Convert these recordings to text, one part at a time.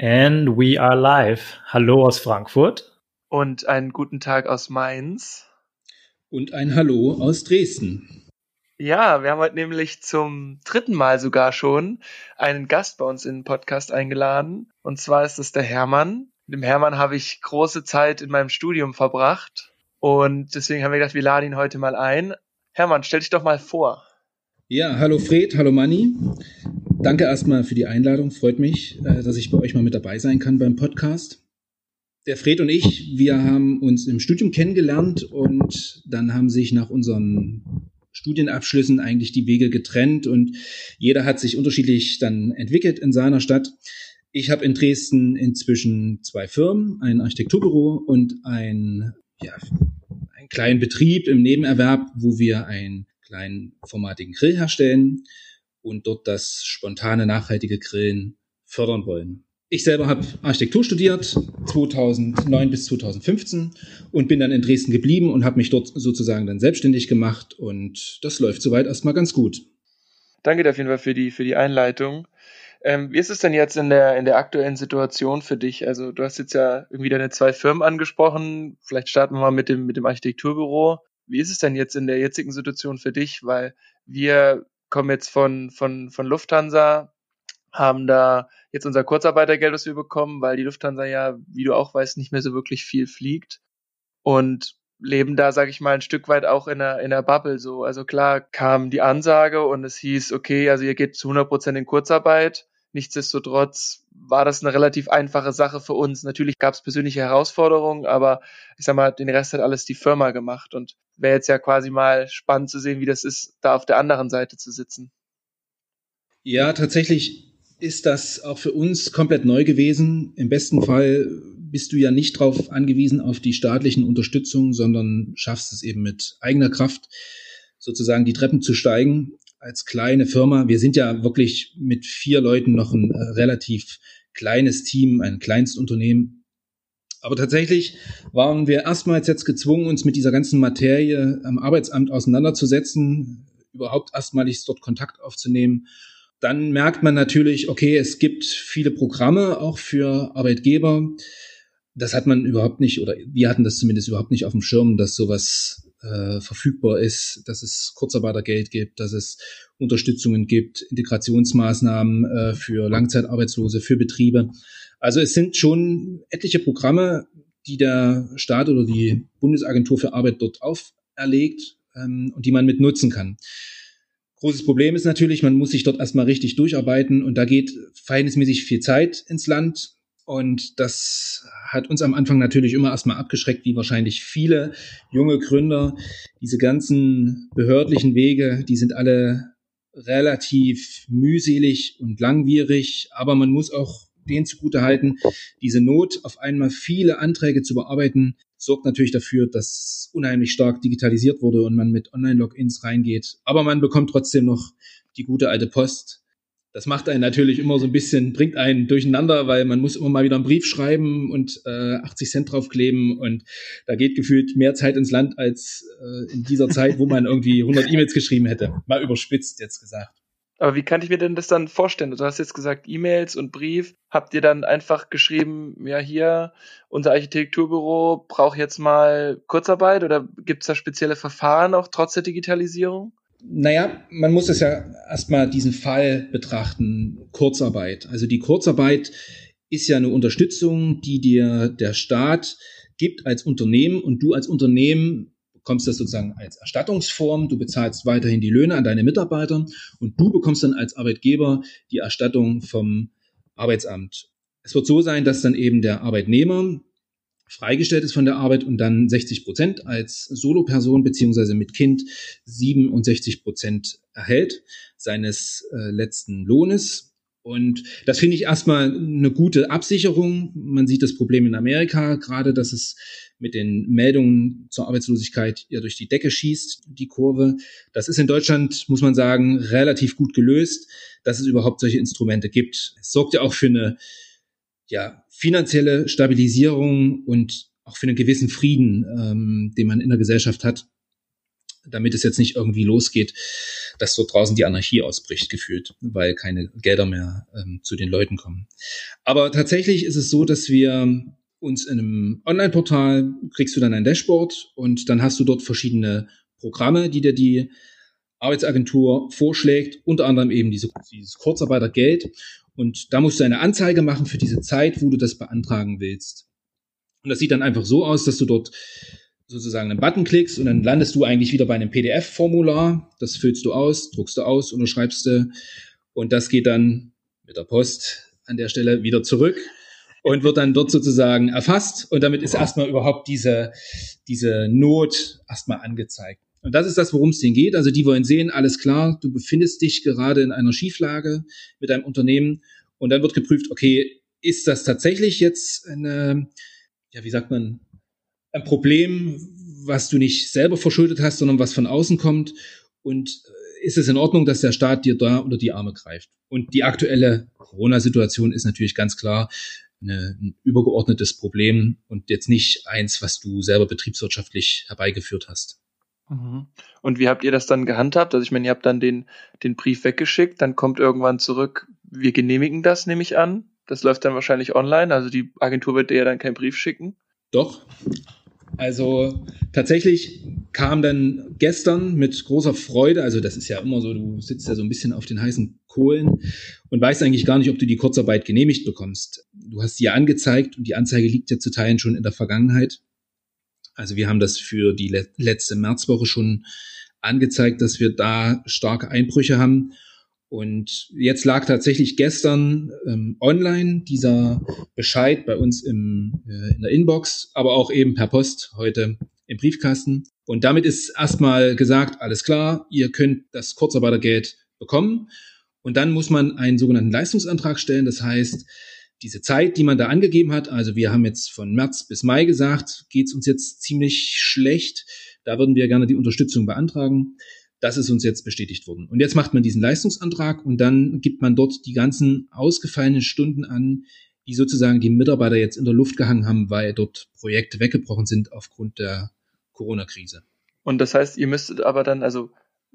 And we are live. Hallo aus Frankfurt. Und einen guten Tag aus Mainz. Und ein Hallo aus Dresden. Ja, wir haben heute nämlich zum dritten Mal sogar schon einen Gast bei uns in den Podcast eingeladen. Und zwar ist es der Hermann. Mit dem Hermann habe ich große Zeit in meinem Studium verbracht. Und deswegen haben wir gedacht, wir laden ihn heute mal ein. Hermann, stell dich doch mal vor. Ja, hallo Fred, hallo Manni. Danke erstmal für die Einladung. Freut mich, äh, dass ich bei euch mal mit dabei sein kann beim Podcast. Der Fred und ich, wir haben uns im Studium kennengelernt und dann haben sich nach unseren Studienabschlüssen eigentlich die Wege getrennt und jeder hat sich unterschiedlich dann entwickelt in seiner Stadt. Ich habe in Dresden inzwischen zwei Firmen, ein Architekturbüro und ein, ja, einen kleinen Betrieb im Nebenerwerb, wo wir einen kleinen formatigen Grill herstellen und dort das spontane, nachhaltige Grillen fördern wollen. Ich selber habe Architektur studiert, 2009 bis 2015 und bin dann in Dresden geblieben und habe mich dort sozusagen dann selbstständig gemacht und das läuft soweit erstmal ganz gut. Danke auf jeden Fall für die, für die Einleitung. Ähm, wie ist es denn jetzt in der, in der aktuellen Situation für dich? Also du hast jetzt ja irgendwie deine zwei Firmen angesprochen. Vielleicht starten wir mal mit dem, mit dem Architekturbüro. Wie ist es denn jetzt in der jetzigen Situation für dich? Weil wir kommen jetzt von, von, von Lufthansa, haben da jetzt unser Kurzarbeitergeld, das wir bekommen, weil die Lufthansa ja, wie du auch weißt, nicht mehr so wirklich viel fliegt und leben da, sag ich mal, ein Stück weit auch in der, in der Bubble so. Also klar kam die Ansage und es hieß, okay, also ihr geht zu 100 Prozent in Kurzarbeit. Nichtsdestotrotz war das eine relativ einfache Sache für uns. Natürlich gab es persönliche Herausforderungen, aber ich sag mal, den Rest hat alles die Firma gemacht und wäre jetzt ja quasi mal spannend zu sehen, wie das ist, da auf der anderen Seite zu sitzen. Ja, tatsächlich ist das auch für uns komplett neu gewesen. Im besten Fall bist du ja nicht darauf angewiesen auf die staatlichen Unterstützungen, sondern schaffst es eben mit eigener Kraft sozusagen die Treppen zu steigen als kleine Firma. Wir sind ja wirklich mit vier Leuten noch ein äh, relativ kleines Team, ein Kleinstunternehmen. Aber tatsächlich waren wir erstmals jetzt gezwungen, uns mit dieser ganzen Materie am Arbeitsamt auseinanderzusetzen, überhaupt erstmalig dort Kontakt aufzunehmen dann merkt man natürlich, okay, es gibt viele Programme auch für Arbeitgeber. Das hat man überhaupt nicht, oder wir hatten das zumindest überhaupt nicht auf dem Schirm, dass sowas äh, verfügbar ist, dass es Kurzarbeitergeld gibt, dass es Unterstützungen gibt, Integrationsmaßnahmen äh, für Langzeitarbeitslose, für Betriebe. Also es sind schon etliche Programme, die der Staat oder die Bundesagentur für Arbeit dort auferlegt ähm, und die man mit nutzen kann. Großes Problem ist natürlich, man muss sich dort erstmal richtig durcharbeiten und da geht verhältnismäßig viel Zeit ins Land. Und das hat uns am Anfang natürlich immer erstmal abgeschreckt, wie wahrscheinlich viele junge Gründer. Diese ganzen behördlichen Wege, die sind alle relativ mühselig und langwierig, aber man muss auch denen zugutehalten, diese Not, auf einmal viele Anträge zu bearbeiten, sorgt natürlich dafür, dass unheimlich stark digitalisiert wurde und man mit Online-Logins reingeht. Aber man bekommt trotzdem noch die gute alte Post. Das macht einen natürlich immer so ein bisschen, bringt einen durcheinander, weil man muss immer mal wieder einen Brief schreiben und äh, 80 Cent draufkleben und da geht gefühlt mehr Zeit ins Land als äh, in dieser Zeit, wo man irgendwie 100 E-Mails geschrieben hätte. Mal überspitzt jetzt gesagt. Aber wie kann ich mir denn das dann vorstellen? Du hast jetzt gesagt E-Mails und Brief. Habt ihr dann einfach geschrieben, ja hier, unser Architekturbüro braucht jetzt mal Kurzarbeit oder gibt es da spezielle Verfahren auch trotz der Digitalisierung? Naja, man muss es ja erstmal diesen Fall betrachten, Kurzarbeit. Also die Kurzarbeit ist ja eine Unterstützung, die dir der Staat gibt als Unternehmen und du als Unternehmen bekommst das sozusagen als Erstattungsform, du bezahlst weiterhin die Löhne an deine Mitarbeiter und du bekommst dann als Arbeitgeber die Erstattung vom Arbeitsamt. Es wird so sein, dass dann eben der Arbeitnehmer freigestellt ist von der Arbeit und dann 60 Prozent als Soloperson beziehungsweise mit Kind 67 Prozent erhält seines äh, letzten Lohnes. Und das finde ich erstmal eine gute Absicherung. Man sieht das Problem in Amerika gerade, dass es mit den Meldungen zur Arbeitslosigkeit ja durch die Decke schießt, die Kurve. Das ist in Deutschland, muss man sagen, relativ gut gelöst, dass es überhaupt solche Instrumente gibt. Es sorgt ja auch für eine ja, finanzielle Stabilisierung und auch für einen gewissen Frieden, ähm, den man in der Gesellschaft hat, damit es jetzt nicht irgendwie losgeht, dass dort draußen die Anarchie ausbricht, gefühlt, weil keine Gelder mehr ähm, zu den Leuten kommen. Aber tatsächlich ist es so, dass wir uns in einem Online-Portal kriegst du dann ein Dashboard und dann hast du dort verschiedene Programme, die dir die Arbeitsagentur vorschlägt, unter anderem eben diese, dieses Kurzarbeitergeld. Und da musst du eine Anzeige machen für diese Zeit, wo du das beantragen willst. Und das sieht dann einfach so aus, dass du dort sozusagen einen Button klickst und dann landest du eigentlich wieder bei einem PDF-Formular. Das füllst du aus, druckst du aus, unterschreibst du. Und das geht dann mit der Post an der Stelle wieder zurück und wird dann dort sozusagen erfasst. Und damit ist erstmal überhaupt diese, diese Not erstmal angezeigt. Und das ist das, worum es denen geht. Also die wollen sehen, alles klar, du befindest dich gerade in einer Schieflage mit deinem Unternehmen. Und dann wird geprüft, okay, ist das tatsächlich jetzt eine, ja, wie sagt man, ein Problem, was du nicht selber verschuldet hast, sondern was von außen kommt? Und äh, ist es in Ordnung, dass der Staat dir da unter die Arme greift? Und die aktuelle Corona-Situation ist natürlich ganz klar eine, ein übergeordnetes Problem und jetzt nicht eins, was du selber betriebswirtschaftlich herbeigeführt hast. Mhm. Und wie habt ihr das dann gehandhabt? Also ich meine, ihr habt dann den, den Brief weggeschickt, dann kommt irgendwann zurück, wir genehmigen das, nehme ich an. Das läuft dann wahrscheinlich online, also die Agentur wird dir ja dann keinen Brief schicken. Doch. Also tatsächlich kam dann gestern mit großer Freude, also das ist ja immer so, du sitzt ja so ein bisschen auf den heißen Kohlen und weißt eigentlich gar nicht, ob du die Kurzarbeit genehmigt bekommst. Du hast sie ja angezeigt und die Anzeige liegt ja zu Teilen schon in der Vergangenheit. Also wir haben das für die letzte Märzwoche schon angezeigt, dass wir da starke Einbrüche haben. Und jetzt lag tatsächlich gestern ähm, online dieser Bescheid bei uns im, äh, in der Inbox, aber auch eben per Post heute im Briefkasten. Und damit ist erstmal gesagt, alles klar, ihr könnt das Kurzarbeitergeld bekommen. Und dann muss man einen sogenannten Leistungsantrag stellen. Das heißt, diese Zeit, die man da angegeben hat, also wir haben jetzt von März bis Mai gesagt, geht's uns jetzt ziemlich schlecht. Da würden wir gerne die Unterstützung beantragen. Das ist uns jetzt bestätigt worden. Und jetzt macht man diesen Leistungsantrag und dann gibt man dort die ganzen ausgefallenen Stunden an, die sozusagen die Mitarbeiter jetzt in der Luft gehangen haben, weil dort Projekte weggebrochen sind aufgrund der Corona-Krise. Und das heißt, ihr müsstet aber dann, also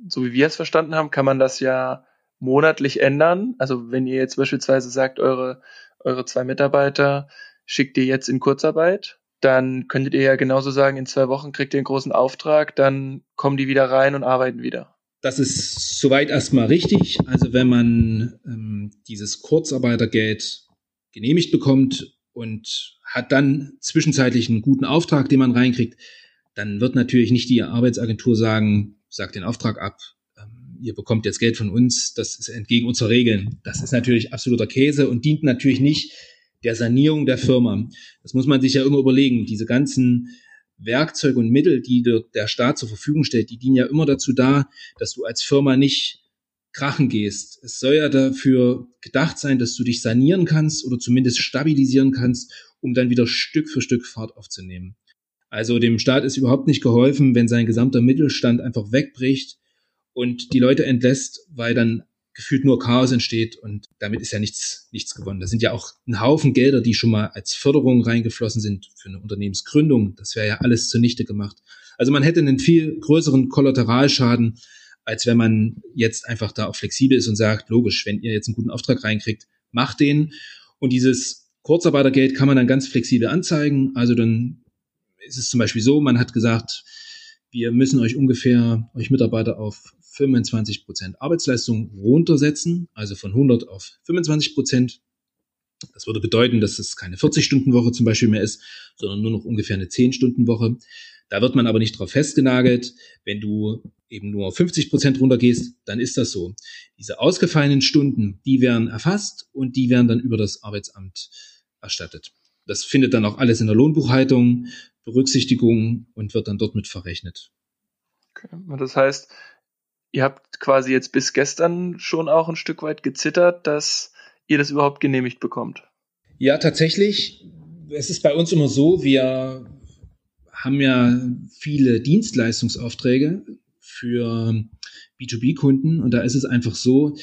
so wie wir es verstanden haben, kann man das ja monatlich ändern. Also wenn ihr jetzt beispielsweise sagt, eure eure zwei Mitarbeiter schickt ihr jetzt in Kurzarbeit, dann könntet ihr ja genauso sagen, in zwei Wochen kriegt ihr einen großen Auftrag, dann kommen die wieder rein und arbeiten wieder. Das ist soweit erstmal richtig. Also wenn man ähm, dieses Kurzarbeitergeld genehmigt bekommt und hat dann zwischenzeitlich einen guten Auftrag, den man reinkriegt, dann wird natürlich nicht die Arbeitsagentur sagen, sagt den Auftrag ab, ihr bekommt jetzt Geld von uns, das ist entgegen unserer Regeln. Das ist natürlich absoluter Käse und dient natürlich nicht der Sanierung der Firma. Das muss man sich ja immer überlegen. Diese ganzen Werkzeuge und Mittel, die der Staat zur Verfügung stellt, die dienen ja immer dazu da, dass du als Firma nicht krachen gehst. Es soll ja dafür gedacht sein, dass du dich sanieren kannst oder zumindest stabilisieren kannst, um dann wieder Stück für Stück Fahrt aufzunehmen. Also dem Staat ist überhaupt nicht geholfen, wenn sein gesamter Mittelstand einfach wegbricht und die Leute entlässt, weil dann gefühlt nur Chaos entsteht und damit ist ja nichts, nichts gewonnen. Da sind ja auch ein Haufen Gelder, die schon mal als Förderung reingeflossen sind für eine Unternehmensgründung. Das wäre ja alles zunichte gemacht. Also man hätte einen viel größeren Kollateralschaden, als wenn man jetzt einfach da auch flexibel ist und sagt, logisch, wenn ihr jetzt einen guten Auftrag reinkriegt, macht den. Und dieses Kurzarbeitergeld kann man dann ganz flexibel anzeigen. Also dann ist es zum Beispiel so, man hat gesagt, wir müssen euch ungefähr, euch Mitarbeiter auf 25 Prozent Arbeitsleistung runtersetzen, also von 100 auf 25 Prozent. Das würde bedeuten, dass es keine 40-Stunden-Woche zum Beispiel mehr ist, sondern nur noch ungefähr eine 10-Stunden-Woche. Da wird man aber nicht drauf festgenagelt. Wenn du eben nur 50 Prozent runtergehst, dann ist das so. Diese ausgefallenen Stunden, die werden erfasst und die werden dann über das Arbeitsamt erstattet. Das findet dann auch alles in der Lohnbuchhaltung Berücksichtigung und wird dann dort mit verrechnet. Okay. Das heißt, ihr habt quasi jetzt bis gestern schon auch ein Stück weit gezittert, dass ihr das überhaupt genehmigt bekommt. Ja, tatsächlich. Es ist bei uns immer so, wir haben ja viele Dienstleistungsaufträge für B2B-Kunden und da ist es einfach so,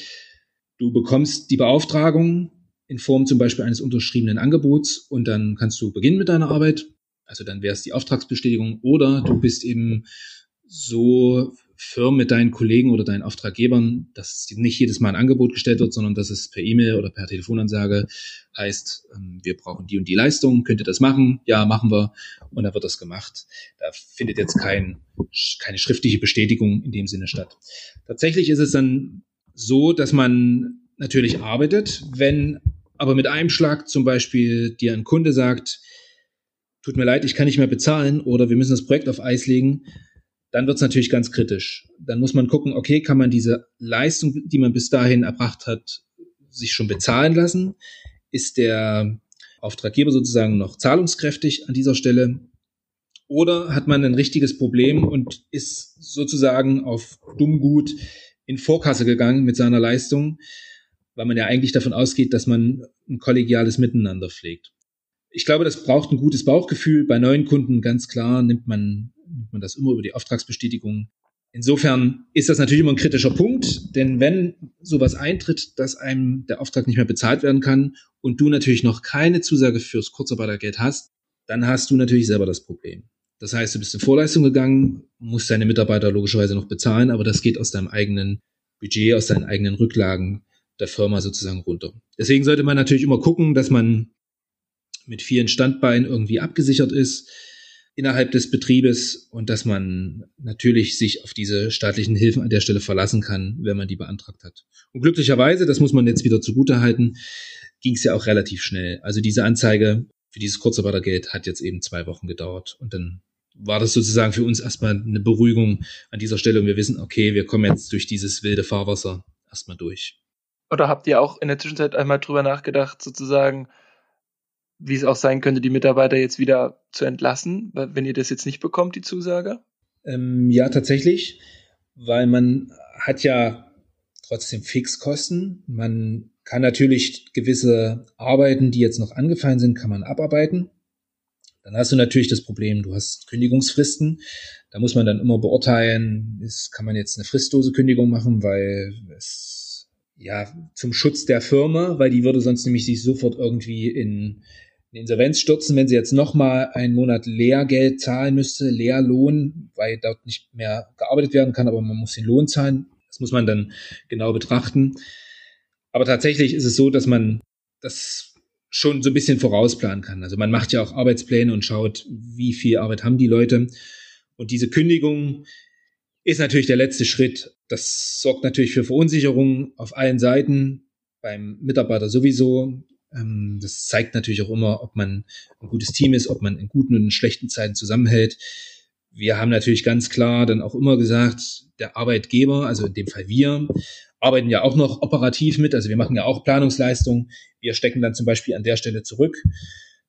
du bekommst die Beauftragung in Form zum Beispiel eines unterschriebenen Angebots und dann kannst du beginnen mit deiner Arbeit. Also dann wäre es die Auftragsbestätigung oder du bist eben so Firmen mit deinen Kollegen oder deinen Auftraggebern, dass nicht jedes Mal ein Angebot gestellt wird, sondern dass es per E-Mail oder per Telefonansage heißt, ähm, wir brauchen die und die Leistung, könnt ihr das machen? Ja, machen wir. Und dann wird das gemacht. Da findet jetzt kein, keine schriftliche Bestätigung in dem Sinne statt. Tatsächlich ist es dann so, dass man natürlich arbeitet, wenn aber mit einem Schlag zum Beispiel dir ein Kunde sagt, tut mir leid, ich kann nicht mehr bezahlen oder wir müssen das Projekt auf Eis legen, dann wird es natürlich ganz kritisch. Dann muss man gucken, okay, kann man diese Leistung, die man bis dahin erbracht hat, sich schon bezahlen lassen? Ist der Auftraggeber sozusagen noch zahlungskräftig an dieser Stelle? Oder hat man ein richtiges Problem und ist sozusagen auf Dummgut in Vorkasse gegangen mit seiner Leistung, weil man ja eigentlich davon ausgeht, dass man ein kollegiales Miteinander pflegt. Ich glaube, das braucht ein gutes Bauchgefühl. Bei neuen Kunden ganz klar nimmt man, nimmt man das immer über die Auftragsbestätigung. Insofern ist das natürlich immer ein kritischer Punkt, denn wenn sowas eintritt, dass einem der Auftrag nicht mehr bezahlt werden kann und du natürlich noch keine Zusage fürs Kurzarbeitergeld hast, dann hast du natürlich selber das Problem. Das heißt, du bist in Vorleistung gegangen, musst deine Mitarbeiter logischerweise noch bezahlen, aber das geht aus deinem eigenen Budget, aus deinen eigenen Rücklagen der Firma sozusagen runter. Deswegen sollte man natürlich immer gucken, dass man mit vielen Standbeinen irgendwie abgesichert ist innerhalb des Betriebes und dass man natürlich sich auf diese staatlichen Hilfen an der Stelle verlassen kann, wenn man die beantragt hat. Und glücklicherweise, das muss man jetzt wieder zugutehalten, ging es ja auch relativ schnell. Also diese Anzeige für dieses Kurzarbeitergeld hat jetzt eben zwei Wochen gedauert und dann war das sozusagen für uns erstmal eine Beruhigung an dieser Stelle und wir wissen, okay, wir kommen jetzt durch dieses wilde Fahrwasser erstmal durch. Oder habt ihr auch in der Zwischenzeit einmal drüber nachgedacht, sozusagen, wie es auch sein könnte, die Mitarbeiter jetzt wieder zu entlassen, wenn ihr das jetzt nicht bekommt, die Zusage? Ähm, ja, tatsächlich, weil man hat ja trotzdem Fixkosten. Man kann natürlich gewisse Arbeiten, die jetzt noch angefallen sind, kann man abarbeiten. Dann hast du natürlich das Problem, du hast Kündigungsfristen. Da muss man dann immer beurteilen, ist, kann man jetzt eine fristlose Kündigung machen, weil es ja zum Schutz der Firma, weil die würde sonst nämlich sich sofort irgendwie in, in Insolvenz stürzen, wenn sie jetzt nochmal einen Monat Lehrgeld zahlen müsste, Lehrlohn, weil dort nicht mehr gearbeitet werden kann, aber man muss den Lohn zahlen. Das muss man dann genau betrachten. Aber tatsächlich ist es so, dass man das schon so ein bisschen vorausplanen kann. Also man macht ja auch Arbeitspläne und schaut, wie viel Arbeit haben die Leute. Und diese Kündigung ist natürlich der letzte Schritt. Das sorgt natürlich für Verunsicherung auf allen Seiten, beim Mitarbeiter sowieso. Ähm, das zeigt natürlich auch immer, ob man ein gutes Team ist, ob man in guten und in schlechten Zeiten zusammenhält. Wir haben natürlich ganz klar dann auch immer gesagt, der Arbeitgeber, also in dem Fall wir, arbeiten ja auch noch operativ mit. Also wir machen ja auch Planungsleistung. Wir stecken dann zum Beispiel an der Stelle zurück,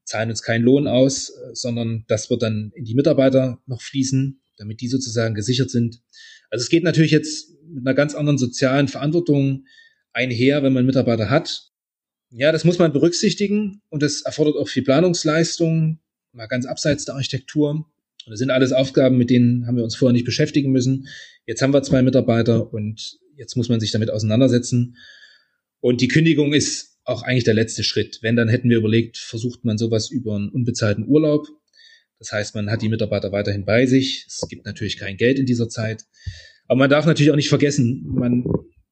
zahlen uns keinen Lohn aus, sondern das wird dann in die Mitarbeiter noch fließen, damit die sozusagen gesichert sind. Also es geht natürlich jetzt mit einer ganz anderen sozialen Verantwortung einher, wenn man Mitarbeiter hat. Ja, das muss man berücksichtigen und das erfordert auch viel Planungsleistung, mal ganz abseits der Architektur. Und das sind alles Aufgaben, mit denen haben wir uns vorher nicht beschäftigen müssen. Jetzt haben wir zwei Mitarbeiter und jetzt muss man sich damit auseinandersetzen. Und die Kündigung ist auch eigentlich der letzte Schritt. Wenn, dann hätten wir überlegt, versucht man sowas über einen unbezahlten Urlaub. Das heißt, man hat die Mitarbeiter weiterhin bei sich. Es gibt natürlich kein Geld in dieser Zeit. Aber man darf natürlich auch nicht vergessen, man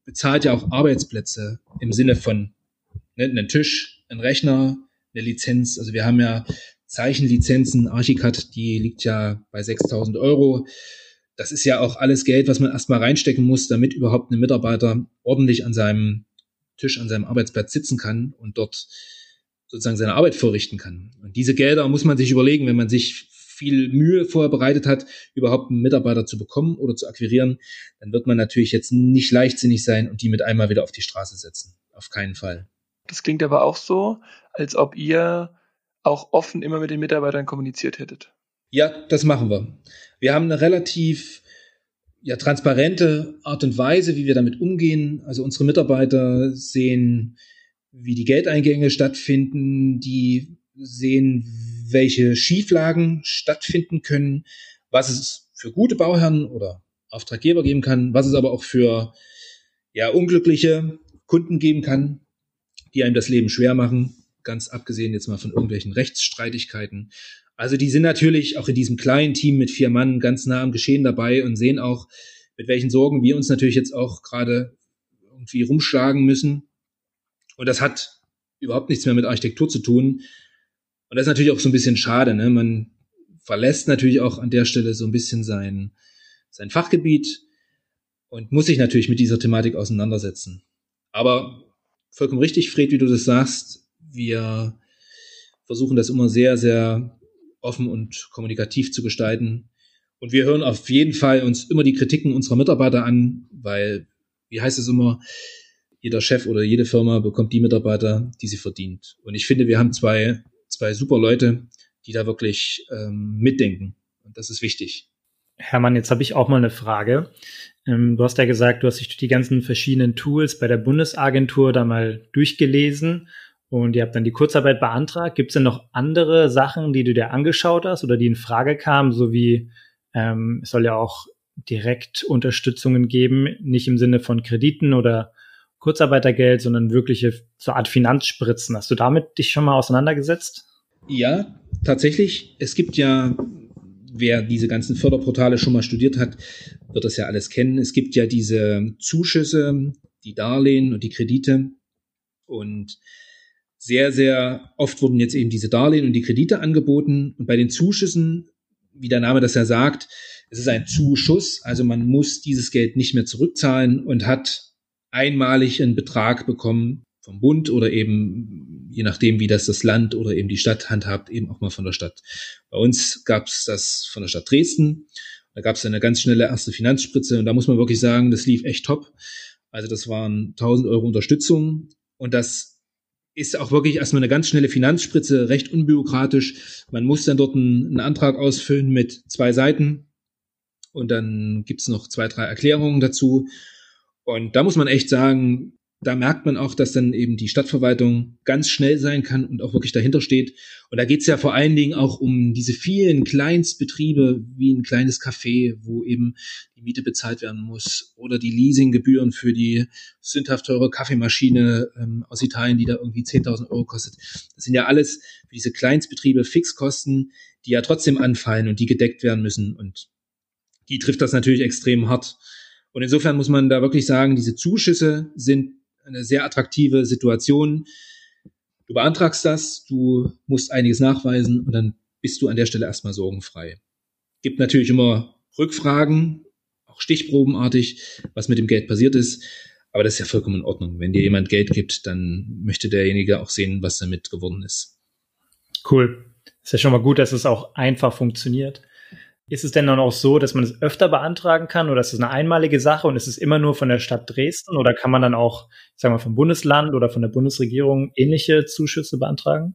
bezahlt ja auch Arbeitsplätze im Sinne von ne, einen Tisch, einen Rechner, eine Lizenz. Also wir haben ja Zeichenlizenzen, Archicad, die liegt ja bei 6000 Euro das ist ja auch alles Geld, was man erstmal reinstecken muss, damit überhaupt ein Mitarbeiter ordentlich an seinem Tisch, an seinem Arbeitsplatz sitzen kann und dort sozusagen seine Arbeit vorrichten kann. Und diese Gelder muss man sich überlegen, wenn man sich viel Mühe vorher bereitet hat, überhaupt einen Mitarbeiter zu bekommen oder zu akquirieren, dann wird man natürlich jetzt nicht leichtsinnig sein und die mit einmal wieder auf die Straße setzen. Auf keinen Fall. Das klingt aber auch so, als ob ihr auch offen immer mit den Mitarbeitern kommuniziert hättet. Ja, das machen wir. Wir haben eine relativ ja, transparente Art und Weise, wie wir damit umgehen. Also unsere Mitarbeiter sehen, wie die Geldeingänge stattfinden, die sehen, welche Schieflagen stattfinden können, was es für gute Bauherren oder Auftraggeber geben kann, was es aber auch für ja, unglückliche Kunden geben kann, die einem das Leben schwer machen, ganz abgesehen jetzt mal von irgendwelchen Rechtsstreitigkeiten. Also die sind natürlich auch in diesem kleinen Team mit vier Mann ganz nah am Geschehen dabei und sehen auch, mit welchen Sorgen wir uns natürlich jetzt auch gerade irgendwie rumschlagen müssen. Und das hat überhaupt nichts mehr mit Architektur zu tun. Und das ist natürlich auch so ein bisschen schade. Ne? Man verlässt natürlich auch an der Stelle so ein bisschen sein, sein Fachgebiet und muss sich natürlich mit dieser Thematik auseinandersetzen. Aber vollkommen richtig, Fred, wie du das sagst. Wir versuchen das immer sehr, sehr offen und kommunikativ zu gestalten. Und wir hören auf jeden Fall uns immer die Kritiken unserer Mitarbeiter an, weil, wie heißt es immer, jeder Chef oder jede Firma bekommt die Mitarbeiter, die sie verdient. Und ich finde, wir haben zwei, zwei super Leute, die da wirklich ähm, mitdenken. Und das ist wichtig. Hermann, jetzt habe ich auch mal eine Frage. Ähm, du hast ja gesagt, du hast dich durch die ganzen verschiedenen Tools bei der Bundesagentur da mal durchgelesen und ihr habt dann die Kurzarbeit beantragt. Gibt es denn noch andere Sachen, die du dir angeschaut hast oder die in Frage kamen, so wie ähm, es soll ja auch direkt Unterstützungen geben, nicht im Sinne von Krediten oder Kurzarbeitergeld, sondern wirkliche so Art Finanzspritzen. Hast du damit dich schon mal auseinandergesetzt? Ja, tatsächlich. Es gibt ja, wer diese ganzen Förderportale schon mal studiert hat, wird das ja alles kennen. Es gibt ja diese Zuschüsse, die Darlehen und die Kredite. Und sehr, sehr oft wurden jetzt eben diese Darlehen und die Kredite angeboten. Und bei den Zuschüssen, wie der Name das ja sagt, es ist ein Zuschuss. Also man muss dieses Geld nicht mehr zurückzahlen und hat einmalig einen Betrag bekommen vom Bund oder eben, je nachdem, wie das das Land oder eben die Stadt handhabt, eben auch mal von der Stadt. Bei uns gab es das von der Stadt Dresden. Da gab es eine ganz schnelle erste Finanzspritze und da muss man wirklich sagen, das lief echt top. Also das waren 1000 Euro Unterstützung und das ist auch wirklich erstmal eine ganz schnelle Finanzspritze, recht unbürokratisch. Man muss dann dort einen, einen Antrag ausfüllen mit zwei Seiten und dann gibt's noch zwei, drei Erklärungen dazu. Und da muss man echt sagen, da merkt man auch, dass dann eben die Stadtverwaltung ganz schnell sein kann und auch wirklich dahinter steht. Und da geht's ja vor allen Dingen auch um diese vielen Kleinstbetriebe wie ein kleines Café, wo eben die Miete bezahlt werden muss oder die Leasinggebühren für die sündhaft teure Kaffeemaschine ähm, aus Italien, die da irgendwie 10.000 Euro kostet. Das sind ja alles für diese Kleinstbetriebe Fixkosten, die ja trotzdem anfallen und die gedeckt werden müssen. Und die trifft das natürlich extrem hart. Und insofern muss man da wirklich sagen, diese Zuschüsse sind eine sehr attraktive Situation. Du beantragst das, du musst einiges nachweisen und dann bist du an der Stelle erstmal sorgenfrei. Gibt natürlich immer Rückfragen, auch stichprobenartig, was mit dem Geld passiert ist. Aber das ist ja vollkommen in Ordnung. Wenn dir jemand Geld gibt, dann möchte derjenige auch sehen, was damit geworden ist. Cool. Ist ja schon mal gut, dass es auch einfach funktioniert. Ist es denn dann auch so, dass man es öfter beantragen kann oder ist es eine einmalige Sache und ist es immer nur von der Stadt Dresden oder kann man dann auch, sagen wir, vom Bundesland oder von der Bundesregierung ähnliche Zuschüsse beantragen?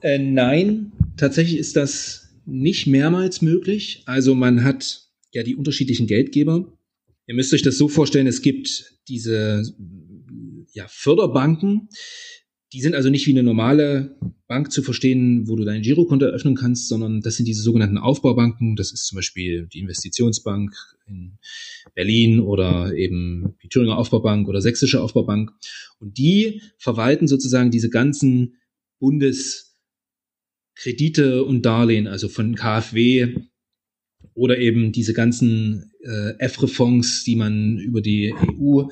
Äh, nein, tatsächlich ist das nicht mehrmals möglich. Also man hat ja die unterschiedlichen Geldgeber. Ihr müsst euch das so vorstellen, es gibt diese ja, Förderbanken, die sind also nicht wie eine normale Bank zu verstehen, wo du dein Girokonto eröffnen kannst, sondern das sind diese sogenannten Aufbaubanken. Das ist zum Beispiel die Investitionsbank in Berlin oder eben die Thüringer Aufbaubank oder Sächsische Aufbaubank. Und die verwalten sozusagen diese ganzen Bundeskredite und Darlehen, also von KfW oder eben diese ganzen äh, EFRE-Fonds, die man über die EU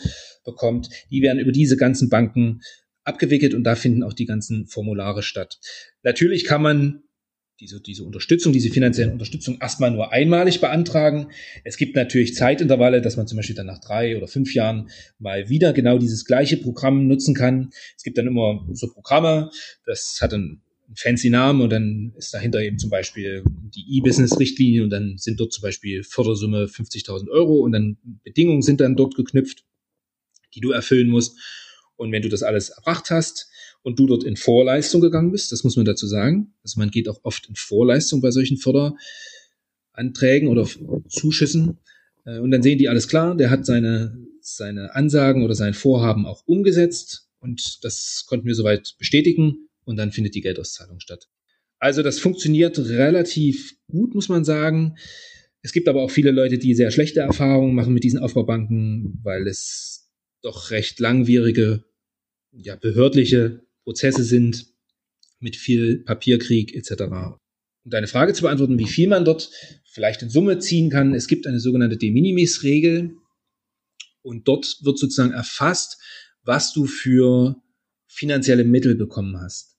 bekommt, die werden über diese ganzen Banken abgewickelt und da finden auch die ganzen Formulare statt. Natürlich kann man diese, diese Unterstützung, diese finanzielle Unterstützung erstmal nur einmalig beantragen. Es gibt natürlich Zeitintervalle, dass man zum Beispiel dann nach drei oder fünf Jahren mal wieder genau dieses gleiche Programm nutzen kann. Es gibt dann immer so Programme, das hat einen fancy Namen und dann ist dahinter eben zum Beispiel die E-Business-Richtlinie und dann sind dort zum Beispiel Fördersumme 50.000 Euro und dann Bedingungen sind dann dort geknüpft, die du erfüllen musst. Und wenn du das alles erbracht hast und du dort in Vorleistung gegangen bist, das muss man dazu sagen, also man geht auch oft in Vorleistung bei solchen Förderanträgen oder Zuschüssen, äh, und dann sehen die alles klar, der hat seine, seine Ansagen oder sein Vorhaben auch umgesetzt und das konnten wir soweit bestätigen und dann findet die Geldauszahlung statt. Also das funktioniert relativ gut, muss man sagen. Es gibt aber auch viele Leute, die sehr schlechte Erfahrungen machen mit diesen Aufbaubanken, weil es doch recht langwierige ja, behördliche Prozesse sind mit viel Papierkrieg etc. um deine Frage zu beantworten, wie viel man dort vielleicht in Summe ziehen kann, es gibt eine sogenannte De Minimis-Regel und dort wird sozusagen erfasst, was du für finanzielle Mittel bekommen hast.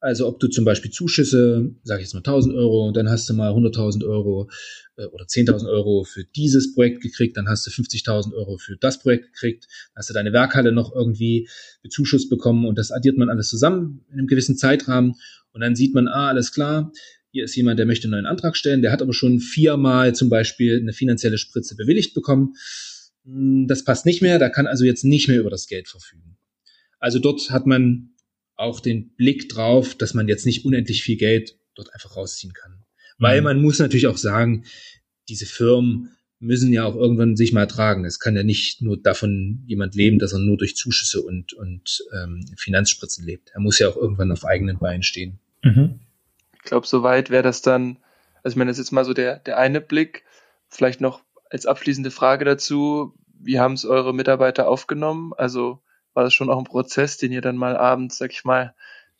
Also ob du zum Beispiel Zuschüsse, sage ich jetzt mal 1000 Euro, dann hast du mal 100.000 Euro äh, oder 10.000 Euro für dieses Projekt gekriegt, dann hast du 50.000 Euro für das Projekt gekriegt, hast du deine Werkhalle noch irgendwie bezuschusst bekommen und das addiert man alles zusammen in einem gewissen Zeitrahmen und dann sieht man, ah, alles klar, hier ist jemand, der möchte einen neuen Antrag stellen, der hat aber schon viermal zum Beispiel eine finanzielle Spritze bewilligt bekommen. Hm, das passt nicht mehr, da kann also jetzt nicht mehr über das Geld verfügen. Also dort hat man auch den Blick drauf, dass man jetzt nicht unendlich viel Geld dort einfach rausziehen kann. Weil mhm. man muss natürlich auch sagen, diese Firmen müssen ja auch irgendwann sich mal tragen. Es kann ja nicht nur davon jemand leben, dass er nur durch Zuschüsse und, und ähm, Finanzspritzen lebt. Er muss ja auch irgendwann auf eigenen Beinen stehen. Mhm. Ich glaube, soweit wäre das dann, also ich meine, das ist jetzt mal so der, der eine Blick. Vielleicht noch als abschließende Frage dazu, wie haben es eure Mitarbeiter aufgenommen? Also war das schon auch ein Prozess, den ihr dann mal abends, sag ich mal,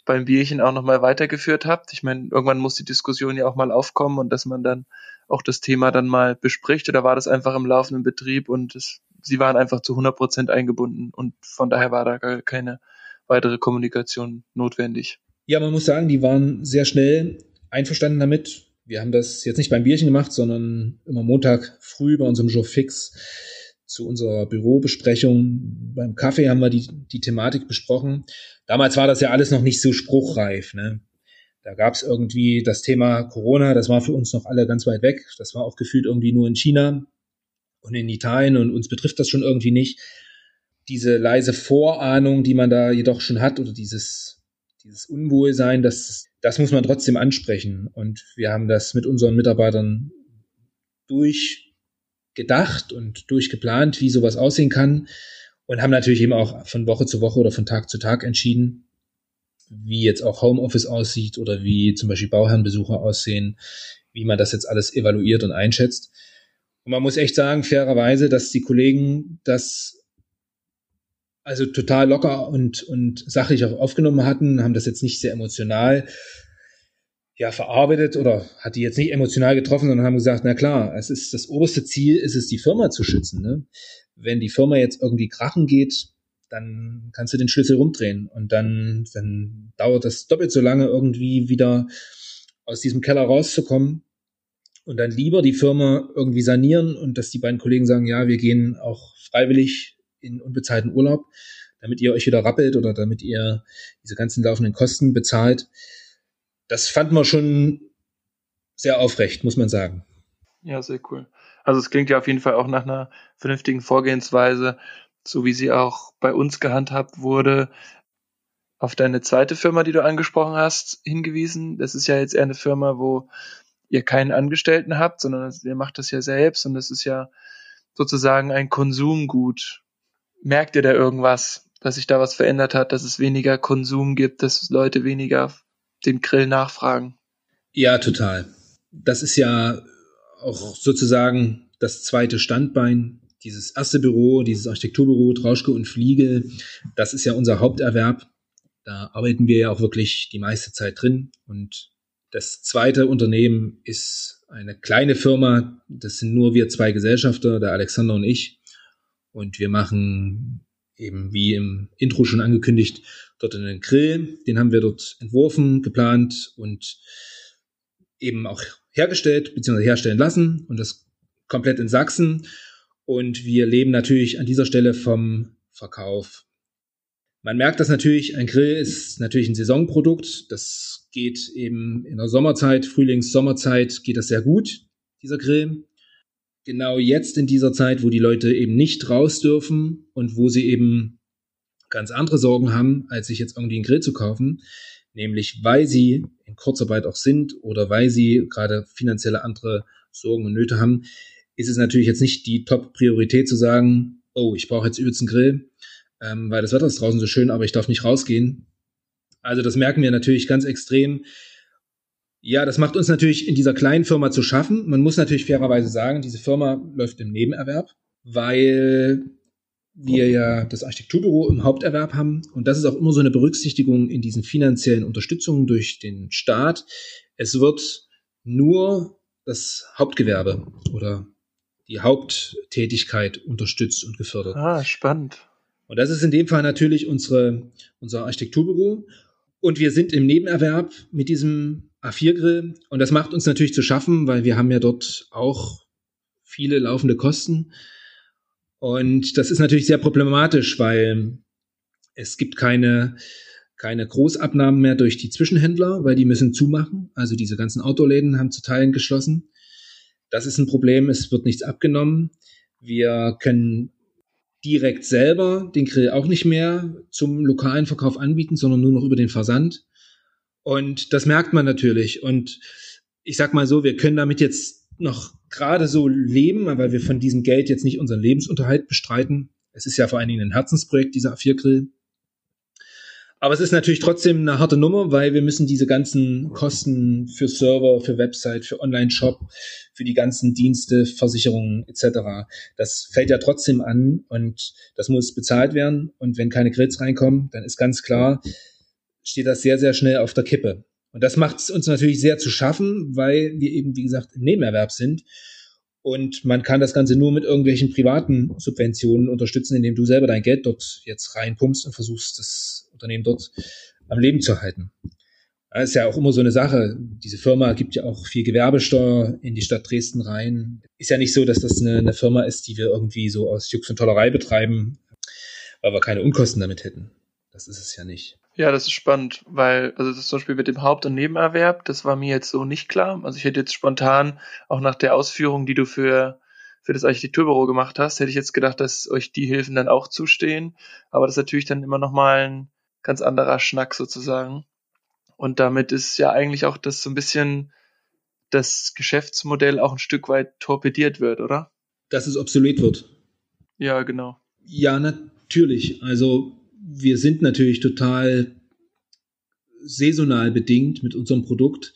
beim Bierchen auch nochmal weitergeführt habt? Ich meine, irgendwann muss die Diskussion ja auch mal aufkommen und dass man dann auch das Thema dann mal bespricht oder war das einfach im laufenden Betrieb und es, sie waren einfach zu 100 Prozent eingebunden und von daher war da gar keine weitere Kommunikation notwendig? Ja, man muss sagen, die waren sehr schnell einverstanden damit. Wir haben das jetzt nicht beim Bierchen gemacht, sondern immer Montag früh bei unserem Jour fix zu unserer Bürobesprechung beim Kaffee haben wir die, die Thematik besprochen. Damals war das ja alles noch nicht so spruchreif. Ne? Da gab es irgendwie das Thema Corona, das war für uns noch alle ganz weit weg. Das war auch gefühlt irgendwie nur in China und in Italien und uns betrifft das schon irgendwie nicht. Diese leise Vorahnung, die man da jedoch schon hat oder dieses, dieses Unwohlsein, das, das muss man trotzdem ansprechen. Und wir haben das mit unseren Mitarbeitern durch gedacht und durchgeplant, wie sowas aussehen kann und haben natürlich eben auch von Woche zu Woche oder von Tag zu Tag entschieden, wie jetzt auch Homeoffice aussieht oder wie zum Beispiel Bauherrenbesucher aussehen, wie man das jetzt alles evaluiert und einschätzt. Und man muss echt sagen, fairerweise, dass die Kollegen das also total locker und, und sachlich auch aufgenommen hatten, haben das jetzt nicht sehr emotional ja, verarbeitet oder hat die jetzt nicht emotional getroffen, sondern haben gesagt, na klar, es ist das oberste Ziel, ist es, die Firma zu schützen. Ne? Wenn die Firma jetzt irgendwie krachen geht, dann kannst du den Schlüssel rumdrehen und dann, dann dauert das doppelt so lange, irgendwie wieder aus diesem Keller rauszukommen und dann lieber die Firma irgendwie sanieren und dass die beiden Kollegen sagen, ja, wir gehen auch freiwillig in unbezahlten Urlaub, damit ihr euch wieder rappelt oder damit ihr diese ganzen laufenden Kosten bezahlt das fand man schon sehr aufrecht, muss man sagen. Ja, sehr cool. Also es klingt ja auf jeden Fall auch nach einer vernünftigen Vorgehensweise, so wie sie auch bei uns gehandhabt wurde. Auf deine zweite Firma, die du angesprochen hast, hingewiesen. Das ist ja jetzt eher eine Firma, wo ihr keinen Angestellten habt, sondern ihr macht das ja selbst und das ist ja sozusagen ein Konsumgut. Merkt ihr da irgendwas, dass sich da was verändert hat, dass es weniger Konsum gibt, dass Leute weniger den Grill nachfragen. Ja, total. Das ist ja auch sozusagen das zweite Standbein. Dieses erste Büro, dieses Architekturbüro Trauschke und Fliege, das ist ja unser Haupterwerb. Da arbeiten wir ja auch wirklich die meiste Zeit drin. Und das zweite Unternehmen ist eine kleine Firma. Das sind nur wir zwei Gesellschafter, der Alexander und ich. Und wir machen eben wie im Intro schon angekündigt, dort einen Grill. Den haben wir dort entworfen, geplant und eben auch hergestellt bzw. herstellen lassen und das komplett in Sachsen. Und wir leben natürlich an dieser Stelle vom Verkauf. Man merkt das natürlich, ein Grill ist natürlich ein Saisonprodukt. Das geht eben in der Sommerzeit, Frühlings-, Sommerzeit geht das sehr gut, dieser Grill genau jetzt in dieser Zeit, wo die Leute eben nicht raus dürfen und wo sie eben ganz andere Sorgen haben, als sich jetzt irgendwie einen Grill zu kaufen, nämlich weil sie in Kurzarbeit auch sind oder weil sie gerade finanzielle andere Sorgen und Nöte haben, ist es natürlich jetzt nicht die Top-Priorität zu sagen, oh, ich brauche jetzt übelst einen Grill, ähm, weil das Wetter ist draußen so schön, aber ich darf nicht rausgehen. Also das merken wir natürlich ganz extrem, ja, das macht uns natürlich in dieser kleinen Firma zu schaffen. Man muss natürlich fairerweise sagen, diese Firma läuft im Nebenerwerb, weil wir ja das Architekturbüro im Haupterwerb haben. Und das ist auch immer so eine Berücksichtigung in diesen finanziellen Unterstützungen durch den Staat. Es wird nur das Hauptgewerbe oder die Haupttätigkeit unterstützt und gefördert. Ah, spannend. Und das ist in dem Fall natürlich unsere, unser Architekturbüro. Und wir sind im Nebenerwerb mit diesem A4-Grill. Und das macht uns natürlich zu schaffen, weil wir haben ja dort auch viele laufende Kosten. Und das ist natürlich sehr problematisch, weil es gibt keine, keine Großabnahmen mehr durch die Zwischenhändler, weil die müssen zumachen. Also diese ganzen Autoläden haben zu Teilen geschlossen. Das ist ein Problem. Es wird nichts abgenommen. Wir können direkt selber den Grill auch nicht mehr zum lokalen Verkauf anbieten, sondern nur noch über den Versand. Und das merkt man natürlich. Und ich sag mal so, wir können damit jetzt noch gerade so leben, weil wir von diesem Geld jetzt nicht unseren Lebensunterhalt bestreiten. Es ist ja vor allen Dingen ein Herzensprojekt, dieser A4-Grill. Aber es ist natürlich trotzdem eine harte Nummer, weil wir müssen diese ganzen Kosten für Server, für Website, für Online-Shop, für die ganzen Dienste, Versicherungen etc. Das fällt ja trotzdem an und das muss bezahlt werden. Und wenn keine Grills reinkommen, dann ist ganz klar, steht das sehr, sehr schnell auf der Kippe. Und das macht es uns natürlich sehr zu schaffen, weil wir eben, wie gesagt, im Nebenerwerb sind und man kann das Ganze nur mit irgendwelchen privaten Subventionen unterstützen, indem du selber dein Geld dort jetzt reinpumpst und versuchst, das Unternehmen dort am Leben zu halten. Das ist ja auch immer so eine Sache. Diese Firma gibt ja auch viel Gewerbesteuer in die Stadt Dresden rein. Ist ja nicht so, dass das eine, eine Firma ist, die wir irgendwie so aus Jux und Tollerei betreiben, weil wir keine Unkosten damit hätten. Das ist es ja nicht. Ja, das ist spannend, weil, also das zum Beispiel mit dem Haupt- und Nebenerwerb, das war mir jetzt so nicht klar. Also ich hätte jetzt spontan, auch nach der Ausführung, die du für, für das Architekturbüro gemacht hast, hätte ich jetzt gedacht, dass euch die Hilfen dann auch zustehen. Aber das ist natürlich dann immer nochmal ein ganz anderer Schnack sozusagen. Und damit ist ja eigentlich auch das so ein bisschen das Geschäftsmodell auch ein Stück weit torpediert wird, oder? Dass es obsolet wird. Ja, genau. Ja, natürlich. Also wir sind natürlich total saisonal bedingt mit unserem Produkt.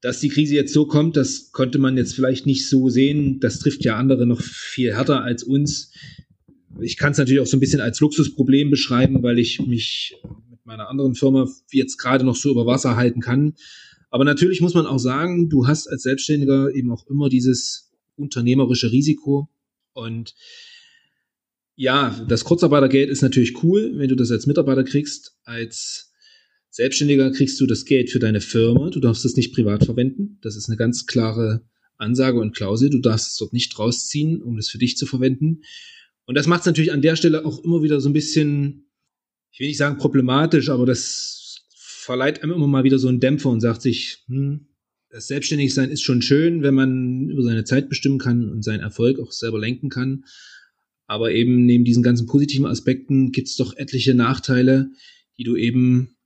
Dass die Krise jetzt so kommt, das konnte man jetzt vielleicht nicht so sehen. Das trifft ja andere noch viel härter als uns. Ich kann es natürlich auch so ein bisschen als Luxusproblem beschreiben, weil ich mich mit meiner anderen Firma jetzt gerade noch so über Wasser halten kann. Aber natürlich muss man auch sagen, du hast als Selbstständiger eben auch immer dieses unternehmerische Risiko. Und ja, das Kurzarbeitergeld ist natürlich cool, wenn du das als Mitarbeiter kriegst. Als Selbstständiger kriegst du das Geld für deine Firma. Du darfst es nicht privat verwenden. Das ist eine ganz klare Ansage und Klausel. Du darfst es dort nicht rausziehen, um es für dich zu verwenden. Und das macht es natürlich an der Stelle auch immer wieder so ein bisschen, ich will nicht sagen problematisch, aber das verleiht einem immer mal wieder so einen Dämpfer und sagt sich, hm, das Selbstständigsein ist schon schön, wenn man über seine Zeit bestimmen kann und seinen Erfolg auch selber lenken kann. Aber eben neben diesen ganzen positiven Aspekten gibt es doch etliche Nachteile, die du eben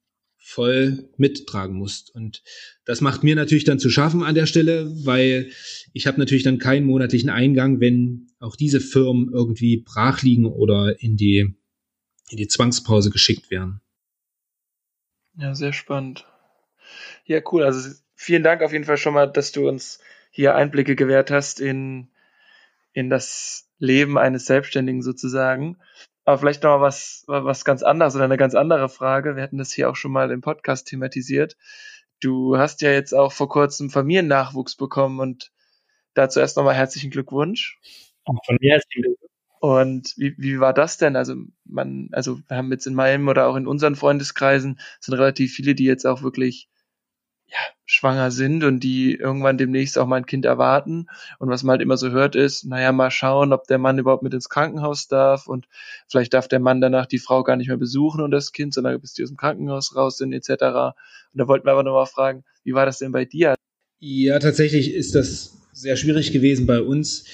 voll mittragen musst. Und das macht mir natürlich dann zu schaffen an der Stelle, weil ich habe natürlich dann keinen monatlichen Eingang, wenn auch diese Firmen irgendwie brach liegen oder in die, in die Zwangspause geschickt werden. Ja, sehr spannend. Ja, cool. Also vielen Dank auf jeden Fall schon mal, dass du uns hier Einblicke gewährt hast in, in das Leben eines Selbstständigen sozusagen. Aber vielleicht noch mal was, was ganz anderes oder eine ganz andere Frage. Wir hatten das hier auch schon mal im Podcast thematisiert. Du hast ja jetzt auch vor kurzem Familiennachwuchs bekommen und dazu erst nochmal herzlichen Glückwunsch. Auch von mir herzlichen Glückwunsch. Und wie, wie war das denn? Also man, also wir haben jetzt in meinem oder auch in unseren Freundeskreisen sind relativ viele, die jetzt auch wirklich ja, schwanger sind und die irgendwann demnächst auch mal ein Kind erwarten. Und was man halt immer so hört ist, naja, mal schauen, ob der Mann überhaupt mit ins Krankenhaus darf und vielleicht darf der Mann danach die Frau gar nicht mehr besuchen und das Kind, sondern bis die aus dem Krankenhaus raus sind etc. Und da wollten wir aber nochmal fragen, wie war das denn bei dir? Ja, tatsächlich ist das sehr schwierig gewesen bei uns.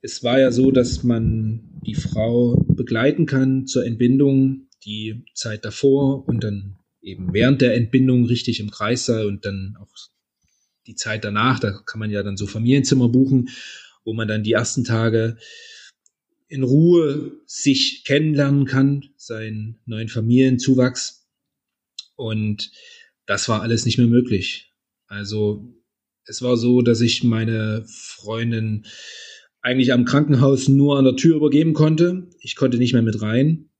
Es war ja so, dass man die Frau begleiten kann zur Entbindung, die Zeit davor und dann eben während der Entbindung richtig im Kreis sei und dann auch die Zeit danach, da kann man ja dann so Familienzimmer buchen, wo man dann die ersten Tage in Ruhe sich kennenlernen kann, seinen neuen Familienzuwachs. Und das war alles nicht mehr möglich. Also es war so, dass ich meine Freundin eigentlich am Krankenhaus nur an der Tür übergeben konnte. Ich konnte nicht mehr mit rein.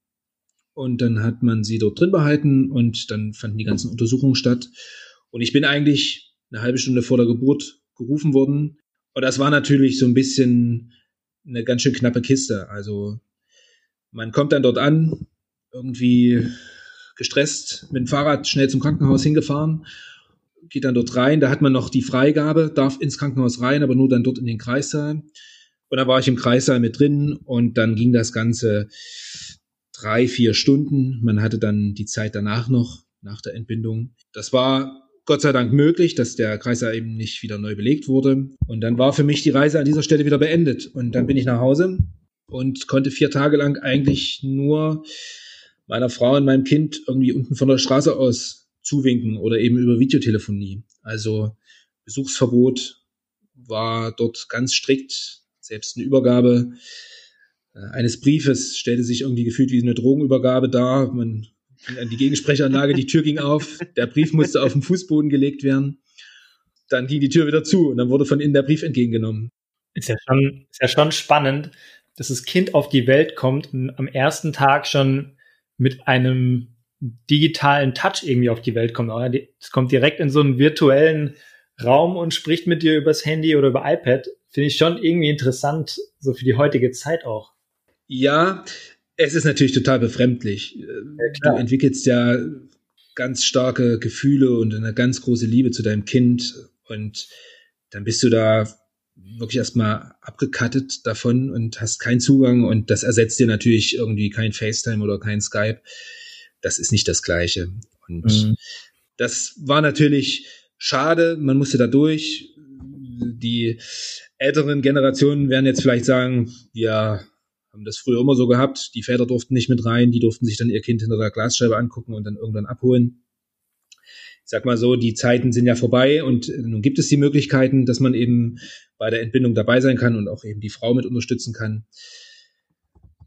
Und dann hat man sie dort drin behalten und dann fanden die ganzen Untersuchungen statt. Und ich bin eigentlich eine halbe Stunde vor der Geburt gerufen worden. Und das war natürlich so ein bisschen eine ganz schön knappe Kiste. Also man kommt dann dort an, irgendwie gestresst, mit dem Fahrrad schnell zum Krankenhaus hingefahren, geht dann dort rein. Da hat man noch die Freigabe, darf ins Krankenhaus rein, aber nur dann dort in den Kreissaal. Und da war ich im Kreissaal mit drin und dann ging das Ganze drei, vier Stunden. Man hatte dann die Zeit danach noch, nach der Entbindung. Das war Gott sei Dank möglich, dass der Kreissaal eben nicht wieder neu belegt wurde. Und dann war für mich die Reise an dieser Stelle wieder beendet. Und dann bin ich nach Hause und konnte vier Tage lang eigentlich nur meiner Frau und meinem Kind irgendwie unten von der Straße aus zuwinken oder eben über Videotelefonie. Also Besuchsverbot war dort ganz strikt selbst eine Übergabe eines Briefes stellte sich irgendwie gefühlt wie eine Drogenübergabe dar. Man ging an die Gegensprechanlage, die Tür ging auf, der Brief musste auf den Fußboden gelegt werden. Dann ging die Tür wieder zu und dann wurde von innen der Brief entgegengenommen. Ist ja schon, ist ja schon spannend, dass das Kind auf die Welt kommt und am ersten Tag schon mit einem digitalen Touch irgendwie auf die Welt kommt. Es kommt direkt in so einen virtuellen Raum und spricht mit dir übers Handy oder über iPad finde ich schon irgendwie interessant, so für die heutige Zeit auch. Ja, es ist natürlich total befremdlich. Ja, du entwickelst ja ganz starke Gefühle und eine ganz große Liebe zu deinem Kind und dann bist du da wirklich erstmal abgekattet davon und hast keinen Zugang und das ersetzt dir natürlich irgendwie kein FaceTime oder kein Skype. Das ist nicht das Gleiche. Und mhm. das war natürlich schade. Man musste da durch. Die älteren Generationen werden jetzt vielleicht sagen, wir haben das früher immer so gehabt, die Väter durften nicht mit rein, die durften sich dann ihr Kind hinter der Glasscheibe angucken und dann irgendwann abholen. Ich sag mal so, die Zeiten sind ja vorbei und nun gibt es die Möglichkeiten, dass man eben bei der Entbindung dabei sein kann und auch eben die Frau mit unterstützen kann.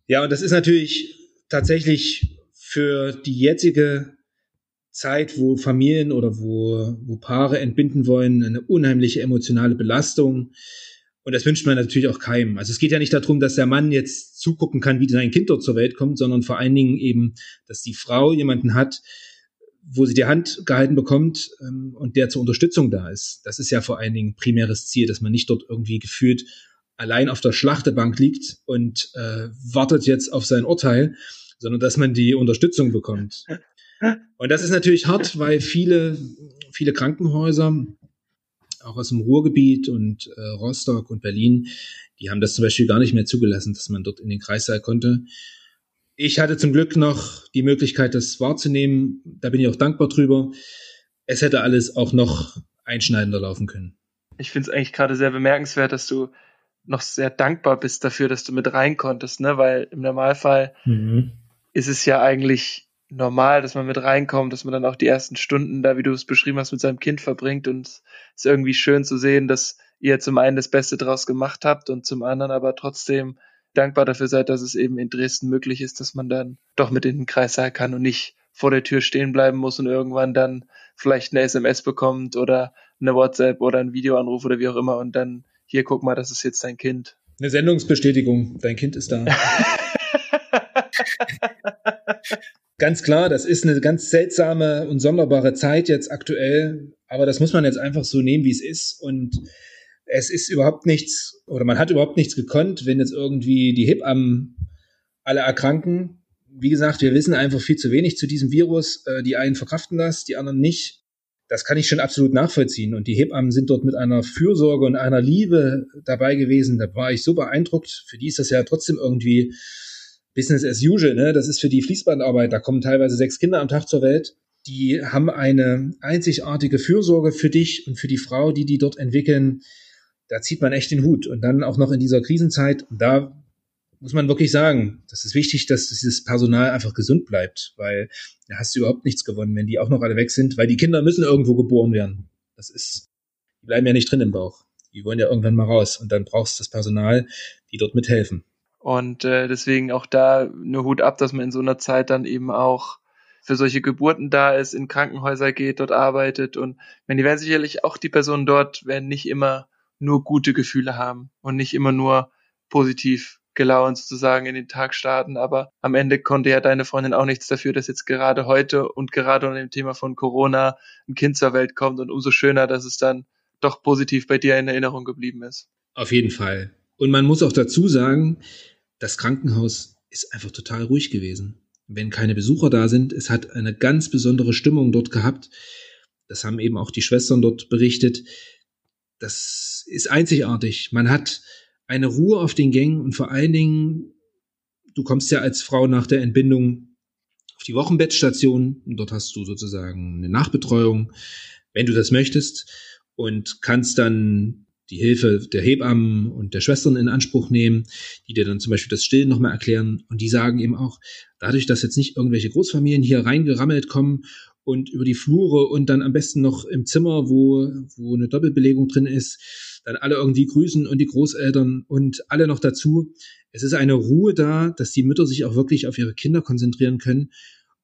Ja, und das ist natürlich tatsächlich für die jetzige Zeit, wo Familien oder wo, wo Paare entbinden wollen, eine unheimliche emotionale Belastung. Und das wünscht man natürlich auch keinem. Also es geht ja nicht darum, dass der Mann jetzt zugucken kann, wie sein Kind dort zur Welt kommt, sondern vor allen Dingen eben, dass die Frau jemanden hat, wo sie die Hand gehalten bekommt ähm, und der zur Unterstützung da ist. Das ist ja vor allen Dingen primäres Ziel, dass man nicht dort irgendwie gefühlt allein auf der Schlachtebank liegt und äh, wartet jetzt auf sein Urteil, sondern dass man die Unterstützung bekommt. Und das ist natürlich hart, weil viele, viele Krankenhäuser auch aus dem Ruhrgebiet und äh, Rostock und Berlin, die haben das zum Beispiel gar nicht mehr zugelassen, dass man dort in den Kreissaal konnte. Ich hatte zum Glück noch die Möglichkeit, das wahrzunehmen. Da bin ich auch dankbar drüber. Es hätte alles auch noch einschneidender laufen können. Ich finde es eigentlich gerade sehr bemerkenswert, dass du noch sehr dankbar bist dafür, dass du mit rein konntest, ne? Weil im Normalfall mhm. ist es ja eigentlich normal, dass man mit reinkommt, dass man dann auch die ersten Stunden da, wie du es beschrieben hast, mit seinem Kind verbringt und es ist irgendwie schön zu sehen, dass ihr zum einen das Beste draus gemacht habt und zum anderen aber trotzdem dankbar dafür seid, dass es eben in Dresden möglich ist, dass man dann doch mit in den Kreissaal kann und nicht vor der Tür stehen bleiben muss und irgendwann dann vielleicht eine SMS bekommt oder eine WhatsApp oder ein Videoanruf oder wie auch immer und dann hier guck mal, das ist jetzt dein Kind. Eine Sendungsbestätigung, dein Kind ist da. Ganz klar, das ist eine ganz seltsame und sonderbare Zeit jetzt aktuell, aber das muss man jetzt einfach so nehmen, wie es ist. Und es ist überhaupt nichts, oder man hat überhaupt nichts gekonnt, wenn jetzt irgendwie die Hebammen alle erkranken. Wie gesagt, wir wissen einfach viel zu wenig zu diesem Virus. Äh, die einen verkraften das, die anderen nicht. Das kann ich schon absolut nachvollziehen. Und die Hebammen sind dort mit einer Fürsorge und einer Liebe dabei gewesen. Da war ich so beeindruckt. Für die ist das ja trotzdem irgendwie Business as usual, ne? Das ist für die Fließbandarbeit. Da kommen teilweise sechs Kinder am Tag zur Welt. Die haben eine einzigartige Fürsorge für dich und für die Frau, die die dort entwickeln. Da zieht man echt den Hut. Und dann auch noch in dieser Krisenzeit. Und da muss man wirklich sagen, das ist wichtig, dass dieses Personal einfach gesund bleibt, weil da hast du überhaupt nichts gewonnen, wenn die auch noch alle weg sind, weil die Kinder müssen irgendwo geboren werden. Das ist, die bleiben ja nicht drin im Bauch. Die wollen ja irgendwann mal raus. Und dann brauchst du das Personal, die dort mithelfen. Und äh, deswegen auch da nur Hut ab, dass man in so einer Zeit dann eben auch für solche Geburten da ist, in Krankenhäuser geht, dort arbeitet. Und wenn die werden sicherlich auch die Personen dort werden nicht immer nur gute Gefühle haben und nicht immer nur positiv gelaunt sozusagen in den Tag starten. Aber am Ende konnte ja deine Freundin auch nichts dafür, dass jetzt gerade heute und gerade unter dem Thema von Corona ein Kind zur Welt kommt und umso schöner, dass es dann doch positiv bei dir in Erinnerung geblieben ist. Auf jeden Fall. Und man muss auch dazu sagen, das Krankenhaus ist einfach total ruhig gewesen. Wenn keine Besucher da sind, es hat eine ganz besondere Stimmung dort gehabt. Das haben eben auch die Schwestern dort berichtet. Das ist einzigartig. Man hat eine Ruhe auf den Gängen und vor allen Dingen, du kommst ja als Frau nach der Entbindung auf die Wochenbettstation. Dort hast du sozusagen eine Nachbetreuung, wenn du das möchtest und kannst dann die Hilfe der Hebammen und der Schwestern in Anspruch nehmen, die dir dann zum Beispiel das Stillen nochmal erklären. Und die sagen eben auch, dadurch, dass jetzt nicht irgendwelche Großfamilien hier reingerammelt kommen und über die Flure und dann am besten noch im Zimmer, wo, wo eine Doppelbelegung drin ist, dann alle irgendwie grüßen und die Großeltern und alle noch dazu. Es ist eine Ruhe da, dass die Mütter sich auch wirklich auf ihre Kinder konzentrieren können.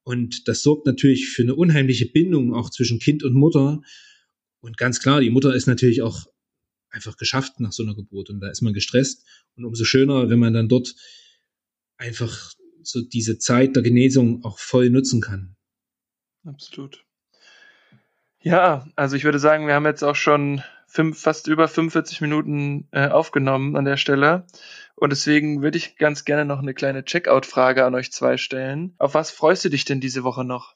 Und das sorgt natürlich für eine unheimliche Bindung auch zwischen Kind und Mutter. Und ganz klar, die Mutter ist natürlich auch einfach geschafft nach so einer Geburt und da ist man gestresst und umso schöner, wenn man dann dort einfach so diese Zeit der Genesung auch voll nutzen kann. Absolut. Ja, also ich würde sagen, wir haben jetzt auch schon fünf, fast über 45 Minuten äh, aufgenommen an der Stelle. Und deswegen würde ich ganz gerne noch eine kleine Checkout-Frage an euch zwei stellen. Auf was freust du dich denn diese Woche noch?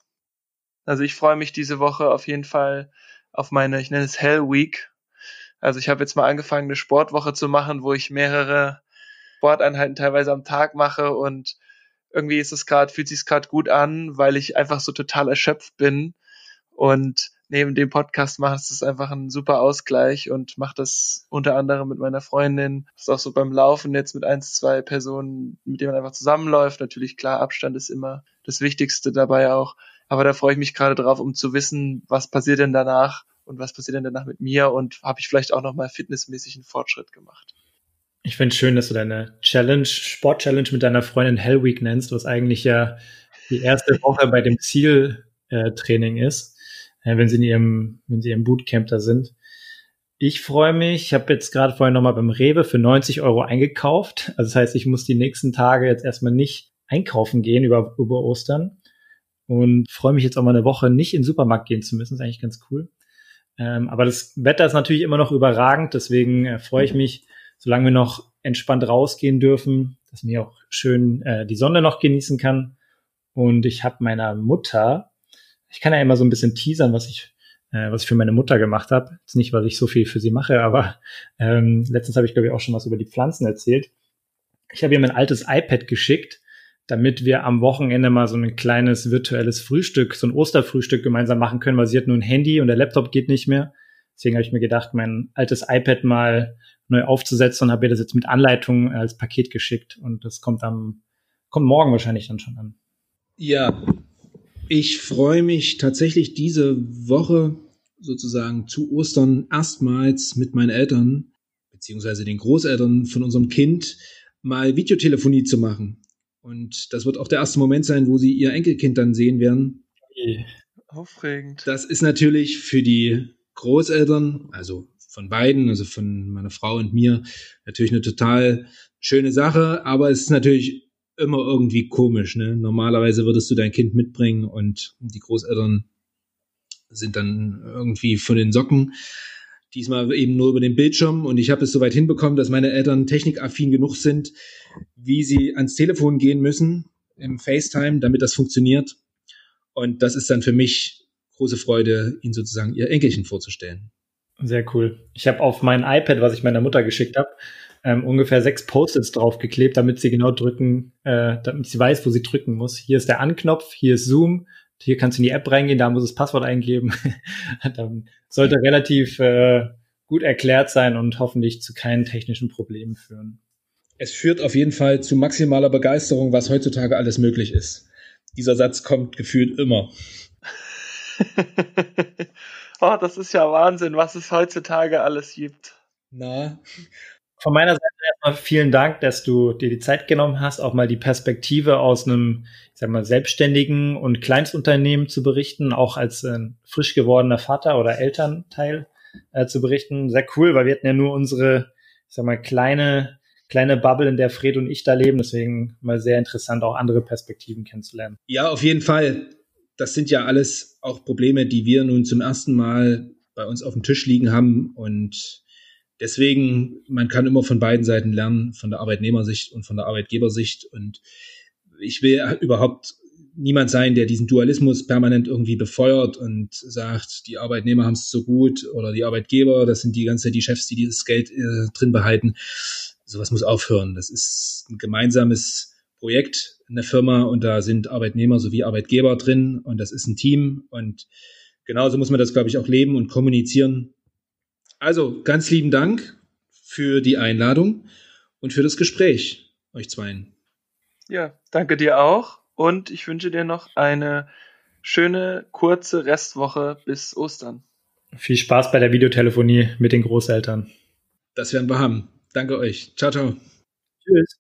Also ich freue mich diese Woche auf jeden Fall auf meine, ich nenne es Hell Week. Also ich habe jetzt mal angefangen, eine Sportwoche zu machen, wo ich mehrere Sporteinheiten teilweise am Tag mache und irgendwie ist es gerade, fühlt sich gerade gut an, weil ich einfach so total erschöpft bin und neben dem Podcast macht es einfach ein super Ausgleich und macht das unter anderem mit meiner Freundin. Das ist auch so beim Laufen jetzt mit eins, zwei Personen, mit denen man einfach zusammenläuft. Natürlich klar, Abstand ist immer das Wichtigste dabei auch. Aber da freue ich mich gerade drauf, um zu wissen, was passiert denn danach und was passiert denn danach mit mir und habe ich vielleicht auch nochmal fitnessmäßig einen Fortschritt gemacht. Ich finde es schön, dass du deine Challenge, Sport-Challenge mit deiner Freundin Hell Week nennst, was eigentlich ja die erste Woche bei dem Zieltraining äh, ist, äh, wenn sie in ihrem, wenn sie im Bootcamp da sind. Ich freue mich, ich habe jetzt gerade vorhin nochmal beim Rewe für 90 Euro eingekauft. Also das heißt, ich muss die nächsten Tage jetzt erstmal nicht einkaufen gehen über, über Ostern und freue mich jetzt auch mal eine Woche nicht in den Supermarkt gehen zu müssen. Das ist eigentlich ganz cool. Ähm, aber das Wetter ist natürlich immer noch überragend, deswegen äh, freue ich mich, solange wir noch entspannt rausgehen dürfen, dass mir auch schön äh, die Sonne noch genießen kann. Und ich habe meiner Mutter, ich kann ja immer so ein bisschen teasern, was ich, äh, was ich für meine Mutter gemacht habe. Jetzt nicht, weil ich so viel für sie mache, aber ähm, letztens habe ich, glaube ich, auch schon was über die Pflanzen erzählt. Ich habe ihr mein altes iPad geschickt damit wir am Wochenende mal so ein kleines virtuelles Frühstück, so ein Osterfrühstück gemeinsam machen können, weil sie hat nur ein Handy und der Laptop geht nicht mehr. Deswegen habe ich mir gedacht, mein altes iPad mal neu aufzusetzen und habe ihr das jetzt mit Anleitung als Paket geschickt und das kommt am kommt morgen wahrscheinlich dann schon an. Ja, ich freue mich tatsächlich diese Woche sozusagen zu Ostern erstmals mit meinen Eltern beziehungsweise den Großeltern von unserem Kind mal Videotelefonie zu machen. Und das wird auch der erste Moment sein, wo sie ihr Enkelkind dann sehen werden. Aufregend. Das ist natürlich für die Großeltern, also von beiden, also von meiner Frau und mir, natürlich eine total schöne Sache, aber es ist natürlich immer irgendwie komisch. Ne? Normalerweise würdest du dein Kind mitbringen und die Großeltern sind dann irgendwie von den Socken. Diesmal eben nur über den Bildschirm und ich habe es soweit hinbekommen, dass meine Eltern technikaffin genug sind, wie sie ans Telefon gehen müssen im FaceTime, damit das funktioniert. Und das ist dann für mich große Freude, ihnen sozusagen ihr Enkelchen vorzustellen. Sehr cool. Ich habe auf mein iPad, was ich meiner Mutter geschickt habe, ähm, ungefähr sechs Post-its draufgeklebt, damit sie genau drücken, äh, damit sie weiß, wo sie drücken muss. Hier ist der Anknopf, hier ist Zoom, hier kannst du in die App reingehen, da muss das Passwort eingeben. dann sollte relativ äh, gut erklärt sein und hoffentlich zu keinen technischen Problemen führen. Es führt auf jeden Fall zu maximaler Begeisterung, was heutzutage alles möglich ist. Dieser Satz kommt gefühlt immer. oh, das ist ja Wahnsinn, was es heutzutage alles gibt. Na. Von meiner Seite erstmal vielen Dank, dass du dir die Zeit genommen hast, auch mal die Perspektive aus einem, ich sag mal, selbstständigen und Kleinstunternehmen zu berichten, auch als äh, frisch gewordener Vater oder Elternteil äh, zu berichten. Sehr cool, weil wir hatten ja nur unsere, ich sag mal, kleine kleine Bubble, in der Fred und ich da leben. Deswegen mal sehr interessant, auch andere Perspektiven kennenzulernen. Ja, auf jeden Fall. Das sind ja alles auch Probleme, die wir nun zum ersten Mal bei uns auf dem Tisch liegen haben. Und deswegen, man kann immer von beiden Seiten lernen, von der Arbeitnehmersicht und von der Arbeitgebersicht. Und ich will überhaupt niemand sein, der diesen Dualismus permanent irgendwie befeuert und sagt, die Arbeitnehmer haben es so gut oder die Arbeitgeber, das sind die ganze die Chefs, die dieses Geld äh, drin behalten. Sowas muss aufhören. Das ist ein gemeinsames Projekt in der Firma und da sind Arbeitnehmer sowie Arbeitgeber drin und das ist ein Team und genauso muss man das, glaube ich, auch leben und kommunizieren. Also ganz lieben Dank für die Einladung und für das Gespräch, euch zweien. Ja, danke dir auch und ich wünsche dir noch eine schöne, kurze Restwoche bis Ostern. Viel Spaß bei der Videotelefonie mit den Großeltern. Das werden wir haben. Danke euch. Ciao, ciao. Tschüss.